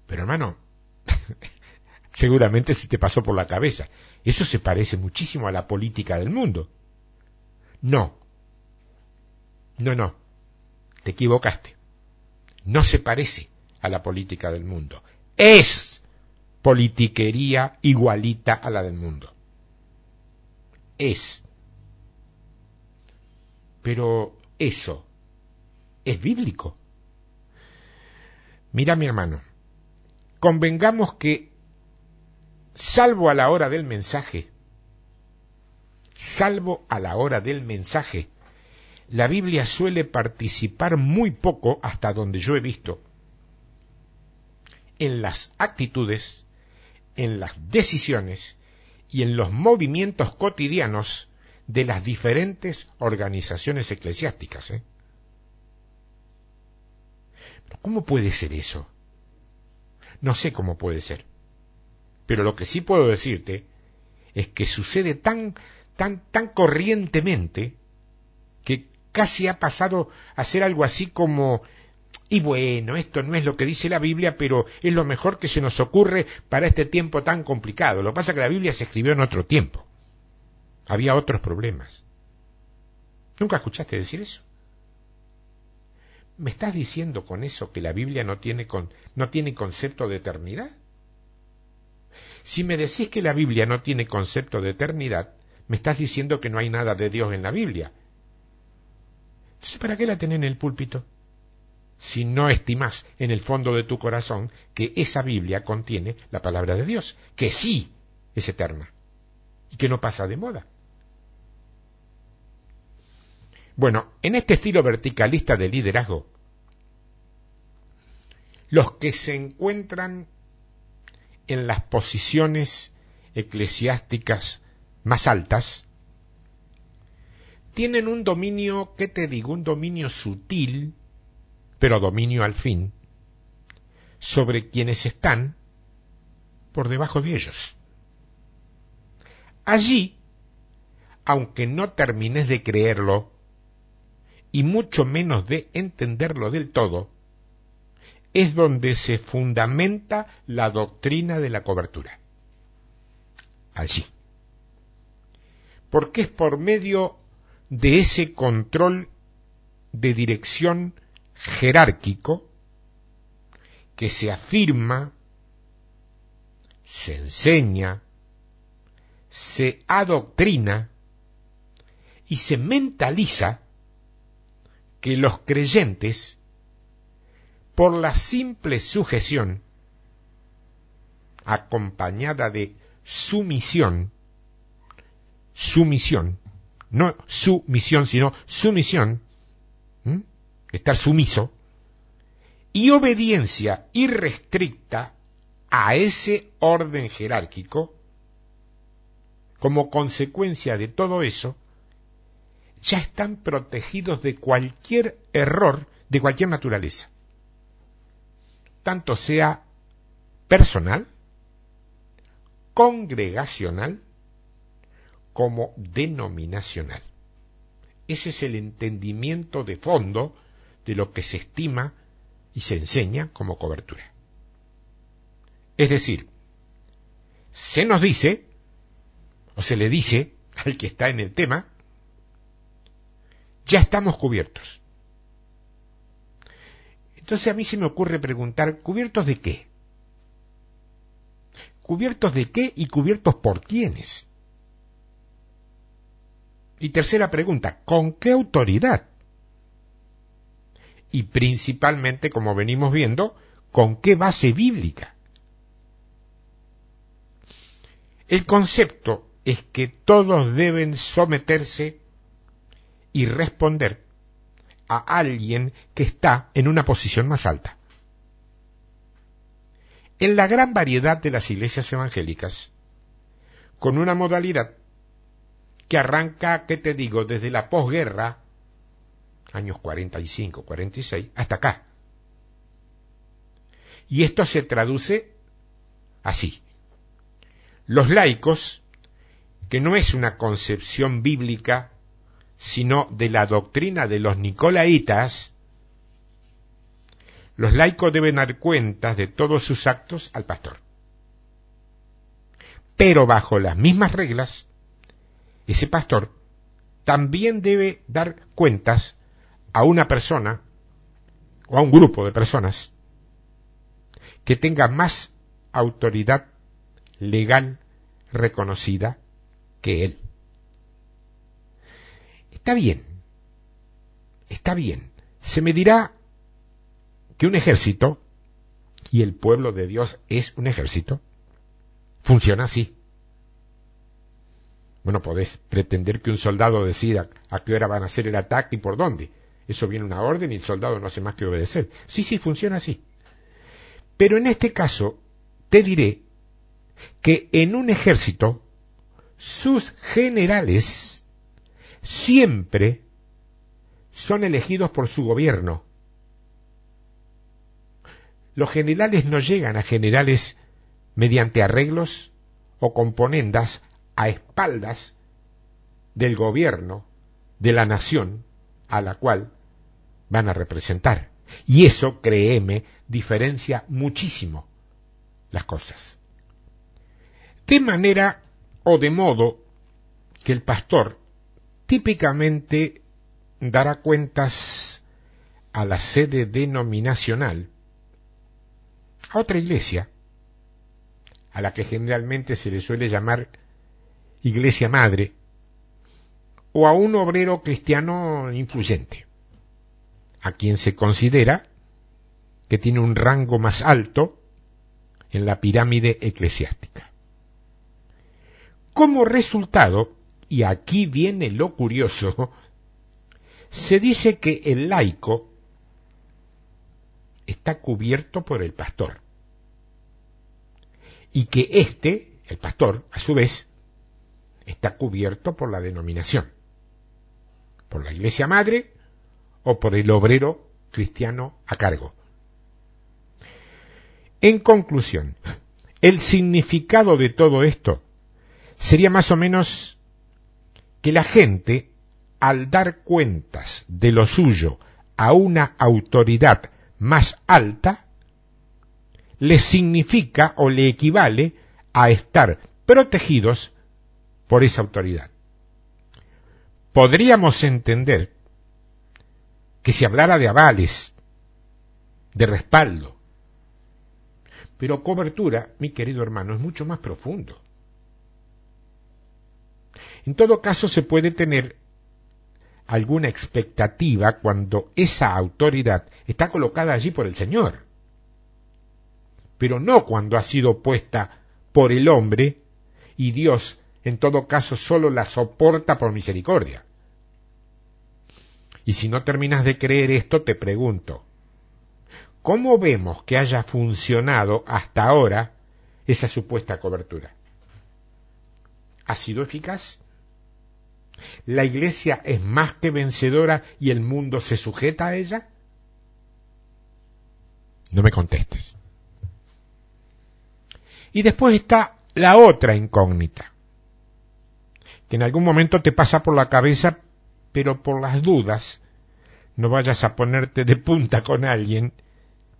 A: Pero hermano, seguramente se te pasó por la cabeza. Eso se parece muchísimo a la política del mundo. No. No, no. Te equivocaste. No se parece a la política del mundo. Es politiquería igualita a la del mundo. Es. Pero eso es bíblico. Mira mi hermano, convengamos que, salvo a la hora del mensaje, salvo a la hora del mensaje, la Biblia suele participar muy poco, hasta donde yo he visto, en las actitudes, en las decisiones y en los movimientos cotidianos de las diferentes organizaciones eclesiásticas. ¿eh? ¿Cómo puede ser eso? No sé cómo puede ser. Pero lo que sí puedo decirte es que sucede tan, tan, tan corrientemente que casi ha pasado a ser algo así como y bueno, esto no es lo que dice la Biblia, pero es lo mejor que se nos ocurre para este tiempo tan complicado. Lo que pasa es que la Biblia se escribió en otro tiempo. Había otros problemas. ¿Nunca escuchaste decir eso? ¿Me estás diciendo con eso que la Biblia no tiene, no tiene concepto de eternidad? Si me decís que la Biblia no tiene concepto de eternidad, me estás diciendo que no hay nada de Dios en la Biblia. Entonces, ¿para qué la tenés en el púlpito? si no estimas en el fondo de tu corazón que esa Biblia contiene la palabra de Dios, que sí es eterna y que no pasa de moda. Bueno, en este estilo verticalista de liderazgo, los que se encuentran en las posiciones eclesiásticas más altas, tienen un dominio, ¿qué te digo? Un dominio sutil, pero dominio al fin, sobre quienes están por debajo de ellos. Allí, aunque no termines de creerlo, y mucho menos de entenderlo del todo, es donde se fundamenta la doctrina de la cobertura. Allí. Porque es por medio de ese control de dirección jerárquico que se afirma, se enseña, se adoctrina y se mentaliza que los creyentes, por la simple sujeción, acompañada de sumisión, sumisión, no su misión, sino sumisión, estar sumiso, y obediencia irrestricta a ese orden jerárquico, como consecuencia de todo eso, ya están protegidos de cualquier error de cualquier naturaleza, tanto sea personal, congregacional, como denominacional. Ese es el entendimiento de fondo de lo que se estima y se enseña como cobertura. Es decir, se nos dice, o se le dice al que está en el tema, ya estamos cubiertos. Entonces a mí se me ocurre preguntar, ¿cubiertos de qué? ¿Cubiertos de qué y cubiertos por quiénes? Y tercera pregunta, ¿con qué autoridad? Y principalmente, como venimos viendo, ¿con qué base bíblica? El concepto es que todos deben someterse y responder a alguien que está en una posición más alta. En la gran variedad de las iglesias evangélicas, con una modalidad que arranca, ¿qué te digo?, desde la posguerra, años 45, 46, hasta acá. Y esto se traduce así. Los laicos, que no es una concepción bíblica, sino de la doctrina de los nicolaitas, los laicos deben dar cuentas de todos sus actos al pastor. Pero bajo las mismas reglas ese pastor también debe dar cuentas a una persona o a un grupo de personas que tenga más autoridad legal reconocida que él. Está bien, está bien. Se me dirá que un ejército, y el pueblo de Dios es un ejército, funciona así. Bueno, podés pretender que un soldado decida a qué hora van a hacer el ataque y por dónde. Eso viene una orden y el soldado no hace más que obedecer. Sí, sí, funciona así. Pero en este caso, te diré que en un ejército, sus generales siempre son elegidos por su gobierno. Los generales no llegan a generales mediante arreglos o componendas a espaldas del gobierno de la nación a la cual van a representar. Y eso, créeme, diferencia muchísimo las cosas. De manera o de modo que el pastor típicamente dará cuentas a la sede denominacional, a otra iglesia, a la que generalmente se le suele llamar iglesia madre, o a un obrero cristiano influyente, a quien se considera que tiene un rango más alto en la pirámide eclesiástica. Como resultado, y aquí viene lo curioso, se dice que el laico está cubierto por el pastor y que éste, el pastor, a su vez, está cubierto por la denominación, por la iglesia madre o por el obrero cristiano a cargo. En conclusión, el significado de todo esto sería más o menos que la gente, al dar cuentas de lo suyo a una autoridad más alta, le significa o le equivale a estar protegidos por esa autoridad. Podríamos entender que se hablara de avales, de respaldo, pero cobertura, mi querido hermano, es mucho más profundo. En todo caso, se puede tener alguna expectativa cuando esa autoridad está colocada allí por el Señor, pero no cuando ha sido puesta por el hombre y Dios en todo caso solo la soporta por misericordia. Y si no terminas de creer esto, te pregunto, ¿cómo vemos que haya funcionado hasta ahora esa supuesta cobertura? ¿Ha sido eficaz? ¿La iglesia es más que vencedora y el mundo se sujeta a ella? No me contestes. Y después está la otra incógnita, que en algún momento te pasa por la cabeza, pero por las dudas, no vayas a ponerte de punta con alguien,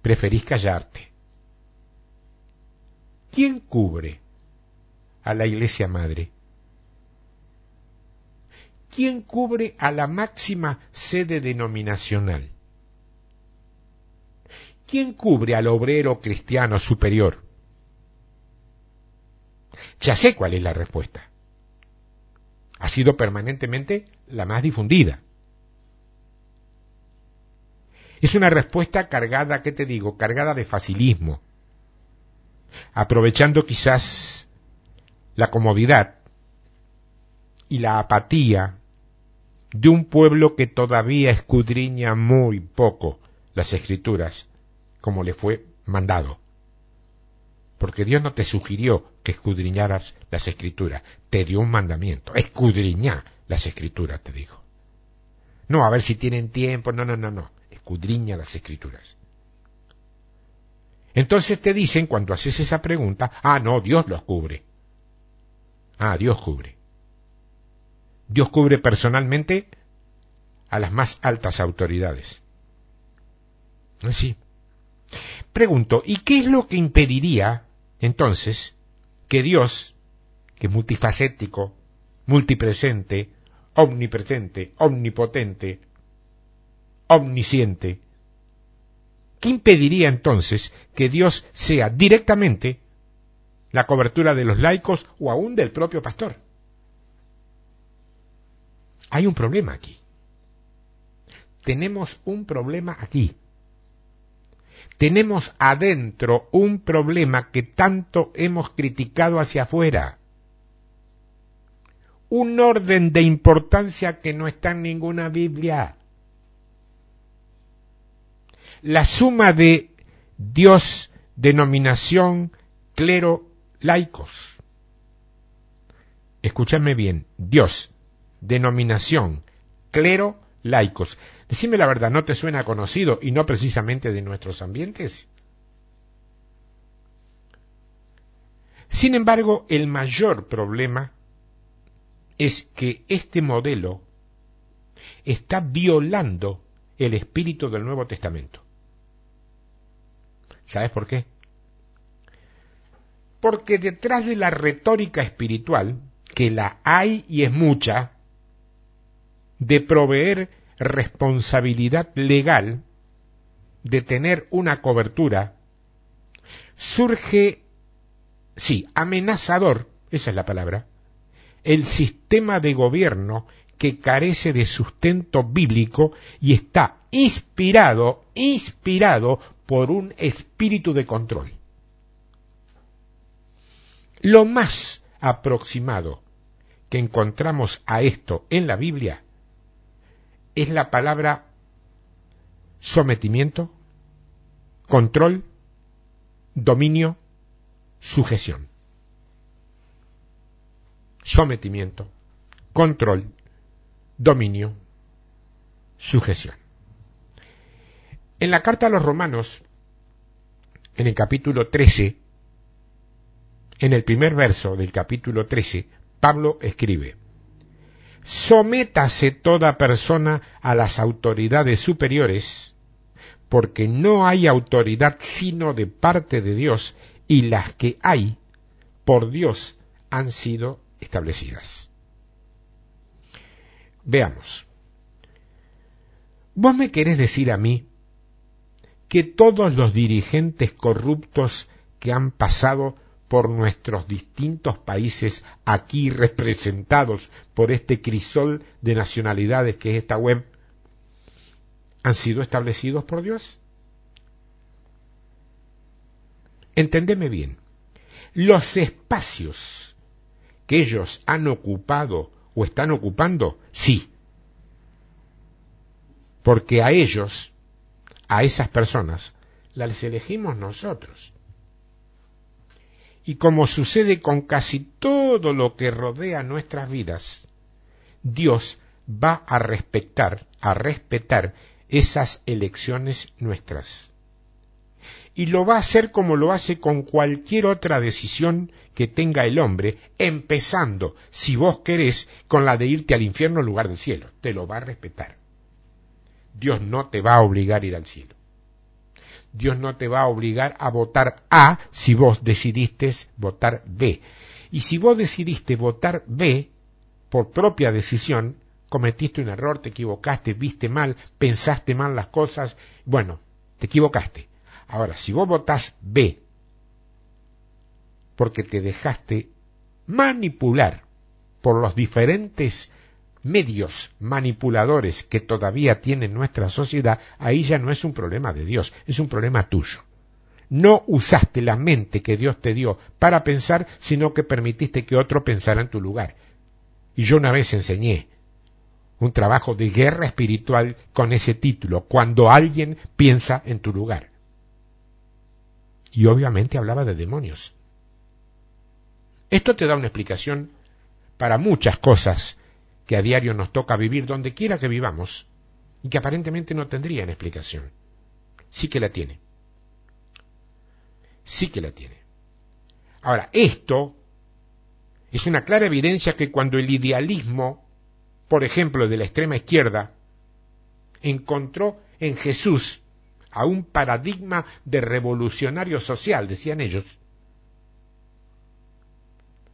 A: preferís callarte. ¿Quién cubre a la iglesia madre? ¿Quién cubre a la máxima sede denominacional? ¿Quién cubre al obrero cristiano superior? Ya sé cuál es la respuesta. Ha sido permanentemente la más difundida. Es una respuesta cargada, ¿qué te digo? Cargada de facilismo, aprovechando quizás la comodidad y la apatía de un pueblo que todavía escudriña muy poco las escrituras, como le fue mandado. Porque Dios no te sugirió que escudriñaras las escrituras, te dio un mandamiento, escudriña las escrituras, te dijo. No, a ver si tienen tiempo, no, no, no, no, escudriña las escrituras. Entonces te dicen cuando haces esa pregunta, ah, no, Dios los cubre. Ah, Dios cubre. Dios cubre personalmente a las más altas autoridades. Así. Pregunto, ¿y qué es lo que impediría entonces que Dios, que es multifacético, multipresente, omnipresente, omnipotente, omnisciente, ¿qué impediría entonces que Dios sea directamente la cobertura de los laicos o aún del propio pastor? Hay un problema aquí. Tenemos un problema aquí. Tenemos adentro un problema que tanto hemos criticado hacia afuera. Un orden de importancia que no está en ninguna Biblia. La suma de Dios, denominación, clero, laicos. Escúchame bien, Dios, denominación, clero, laicos. Decime la verdad, ¿no te suena conocido y no precisamente de nuestros ambientes? Sin embargo, el mayor problema es que este modelo está violando el espíritu del Nuevo Testamento. ¿Sabes por qué? Porque detrás de la retórica espiritual, que la hay y es mucha, de proveer responsabilidad legal, de tener una cobertura, surge, sí, amenazador, esa es la palabra, el sistema de gobierno que carece de sustento bíblico y está inspirado, inspirado por un espíritu de control. Lo más aproximado que encontramos a esto en la Biblia es la palabra sometimiento, control, dominio, sujeción. Sometimiento, control, dominio, sujeción. En la carta a los romanos, en el capítulo 13, en el primer verso del capítulo 13, Pablo escribe, Sométase toda persona a las autoridades superiores, porque no hay autoridad sino de parte de Dios, y las que hay por Dios han sido establecidas. Veamos. ¿Vos me querés decir a mí que todos los dirigentes corruptos que han pasado por nuestros distintos países aquí representados por este crisol de nacionalidades que es esta web, han sido establecidos por Dios? Entendeme bien, los espacios que ellos han ocupado o están ocupando, sí, porque a ellos, a esas personas, las elegimos nosotros. Y como sucede con casi todo lo que rodea nuestras vidas, Dios va a respetar, a respetar esas elecciones nuestras. Y lo va a hacer como lo hace con cualquier otra decisión que tenga el hombre, empezando, si vos querés, con la de irte al infierno en lugar del cielo. Te lo va a respetar. Dios no te va a obligar a ir al cielo. Dios no te va a obligar a votar A si vos decidiste votar B. Y si vos decidiste votar B por propia decisión, cometiste un error, te equivocaste, viste mal, pensaste mal las cosas, bueno, te equivocaste. Ahora, si vos votás B porque te dejaste manipular por los diferentes medios manipuladores que todavía tiene nuestra sociedad, ahí ya no es un problema de Dios, es un problema tuyo. No usaste la mente que Dios te dio para pensar, sino que permitiste que otro pensara en tu lugar. Y yo una vez enseñé un trabajo de guerra espiritual con ese título, cuando alguien piensa en tu lugar. Y obviamente hablaba de demonios. Esto te da una explicación para muchas cosas que a diario nos toca vivir donde quiera que vivamos y que aparentemente no tendrían explicación. Sí que la tiene. Sí que la tiene. Ahora, esto es una clara evidencia que cuando el idealismo, por ejemplo, de la extrema izquierda, encontró en Jesús a un paradigma de revolucionario social, decían ellos,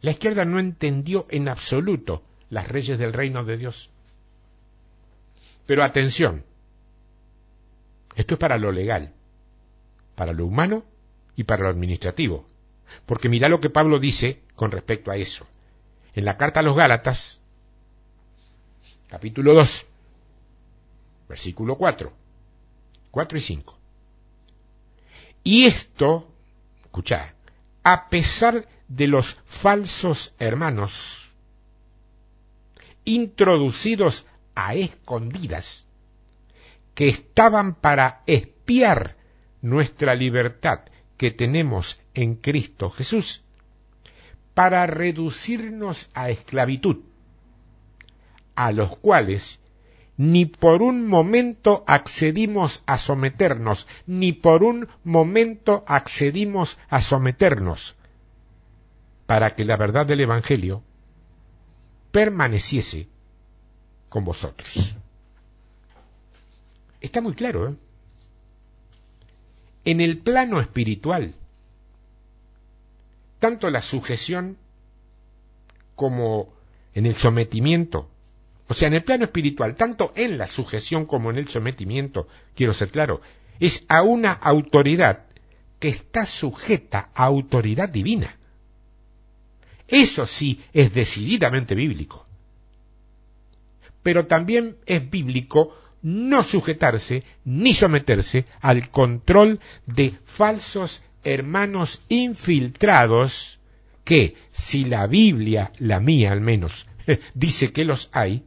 A: la izquierda no entendió en absoluto las reyes del reino de Dios. Pero atención, esto es para lo legal, para lo humano y para lo administrativo. Porque mira lo que Pablo dice con respecto a eso. En la carta a los Gálatas, capítulo 2, versículo 4, 4 y 5. Y esto, escuchad, a pesar de los falsos hermanos introducidos a escondidas, que estaban para espiar nuestra libertad que tenemos en Cristo Jesús, para reducirnos a esclavitud, a los cuales ni por un momento accedimos a someternos, ni por un momento accedimos a someternos, para que la verdad del Evangelio permaneciese con vosotros. Está muy claro, ¿eh? En el plano espiritual, tanto la sujeción como en el sometimiento, o sea, en el plano espiritual, tanto en la sujeción como en el sometimiento, quiero ser claro, es a una autoridad que está sujeta a autoridad divina. Eso sí es decididamente bíblico. Pero también es bíblico no sujetarse ni someterse al control de falsos hermanos infiltrados que, si la Biblia, la mía al menos, dice que los hay,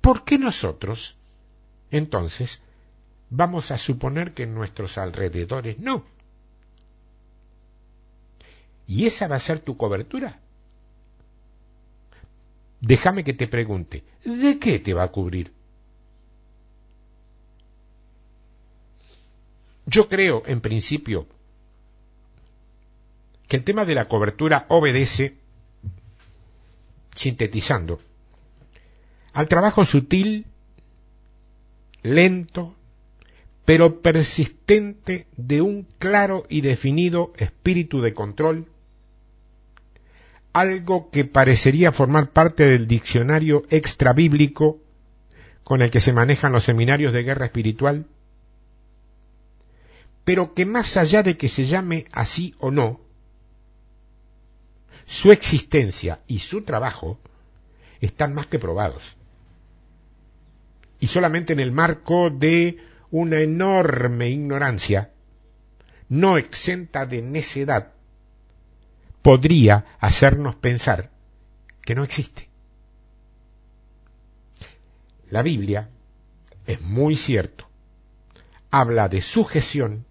A: ¿por qué nosotros, entonces, vamos a suponer que en nuestros alrededores no? ¿Y esa va a ser tu cobertura? Déjame que te pregunte, ¿de qué te va a cubrir? Yo creo, en principio, que el tema de la cobertura obedece, sintetizando, al trabajo sutil, lento, pero persistente de un claro y definido espíritu de control, algo que parecería formar parte del diccionario extrabíblico con el que se manejan los seminarios de guerra espiritual, pero que más allá de que se llame así o no, su existencia y su trabajo están más que probados. Y solamente en el marco de una enorme ignorancia, no exenta de necedad, podría hacernos pensar que no existe. La Biblia, es muy cierto, habla de sujeción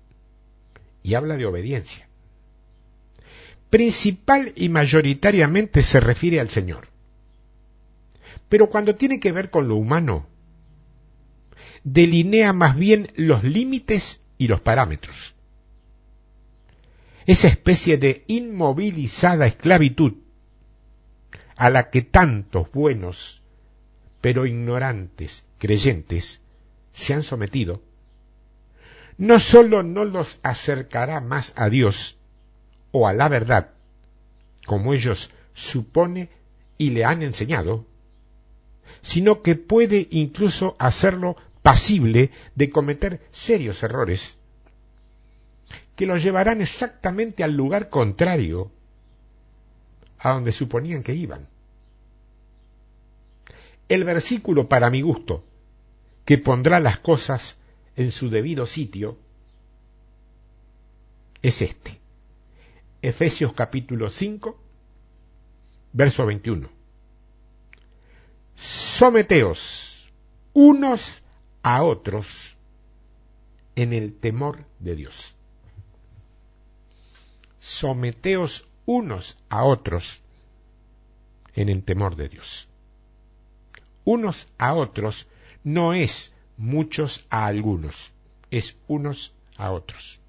A: y habla de obediencia. Principal y mayoritariamente se refiere al Señor. Pero cuando tiene que ver con lo humano, delinea más bien los límites y los parámetros. Esa especie de inmovilizada esclavitud a la que tantos buenos pero ignorantes creyentes se han sometido, no sólo no los acercará más a Dios o a la verdad, como ellos supone y le han enseñado, sino que puede incluso hacerlo pasible de cometer serios errores que los llevarán exactamente al lugar contrario a donde suponían que iban. El versículo para mi gusto, que pondrá las cosas en su debido sitio es este. Efesios capítulo 5, verso 21. Someteos unos a otros en el temor de Dios. Someteos unos a otros en el temor de Dios. Unos a otros no es muchos a algunos, es unos a otros.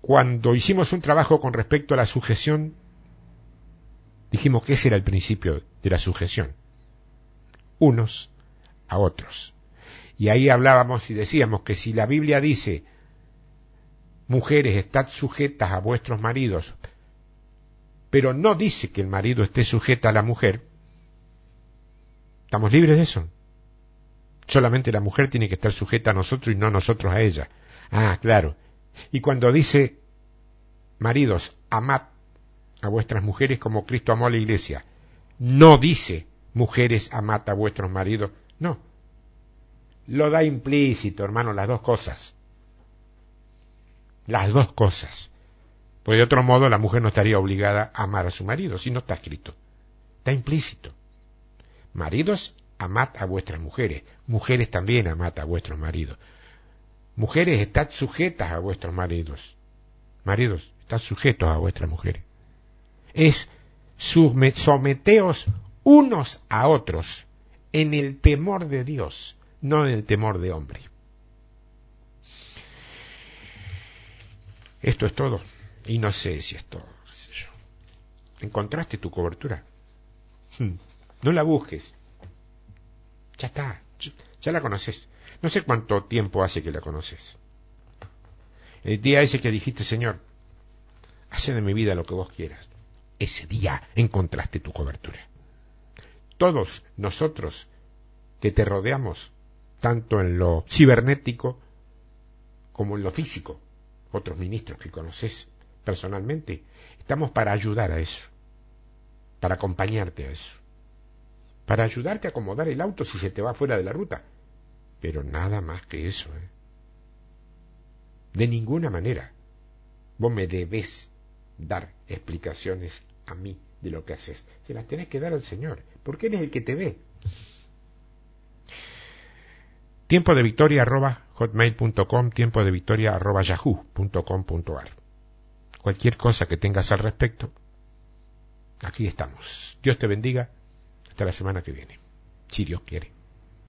A: Cuando hicimos un trabajo con respecto a la sujeción, dijimos que ese era el principio de la sujeción. Unos a otros. Y ahí hablábamos y decíamos que si la Biblia dice, mujeres, estad sujetas a vuestros maridos, pero no dice que el marido esté sujeta a la mujer, ¿estamos libres de eso? Solamente la mujer tiene que estar sujeta a nosotros y no nosotros a ella. Ah, claro. Y cuando dice, maridos, amad a vuestras mujeres como Cristo amó a la iglesia, no dice, mujeres, amad a vuestros maridos. No. Lo da implícito, hermano, las dos cosas. Las dos cosas. Pues de otro modo la mujer no estaría obligada a amar a su marido, si no está escrito. Está implícito. Maridos, amad a vuestras mujeres, mujeres también amad a vuestros maridos. Mujeres, estad sujetas a vuestros maridos. Maridos, estad sujetos a vuestras mujeres. Es someteos unos a otros en el temor de Dios, no en el temor de hombre. Esto es todo. Y no sé si es todo. ¿Encontraste tu cobertura? Hmm. No la busques. Ya está, ya la conoces. No sé cuánto tiempo hace que la conoces. El día ese que dijiste, Señor, hace de mi vida lo que vos quieras. Ese día encontraste tu cobertura. Todos nosotros que te rodeamos, tanto en lo cibernético como en lo físico, otros ministros que conoces personalmente, estamos para ayudar a eso, para acompañarte a eso para ayudarte a acomodar el auto si se te va fuera de la ruta. Pero nada más que eso. ¿eh? De ninguna manera. Vos me debes dar explicaciones a mí de lo que haces. Se las tenés que dar al Señor, porque Él es el que te ve. Tiempo de victoria arroba hotmail.com, tiempo de victoria arroba yahoo.com.ar. Cualquier cosa que tengas al respecto, aquí estamos. Dios te bendiga. Hasta la semana que viene, si Dios quiere.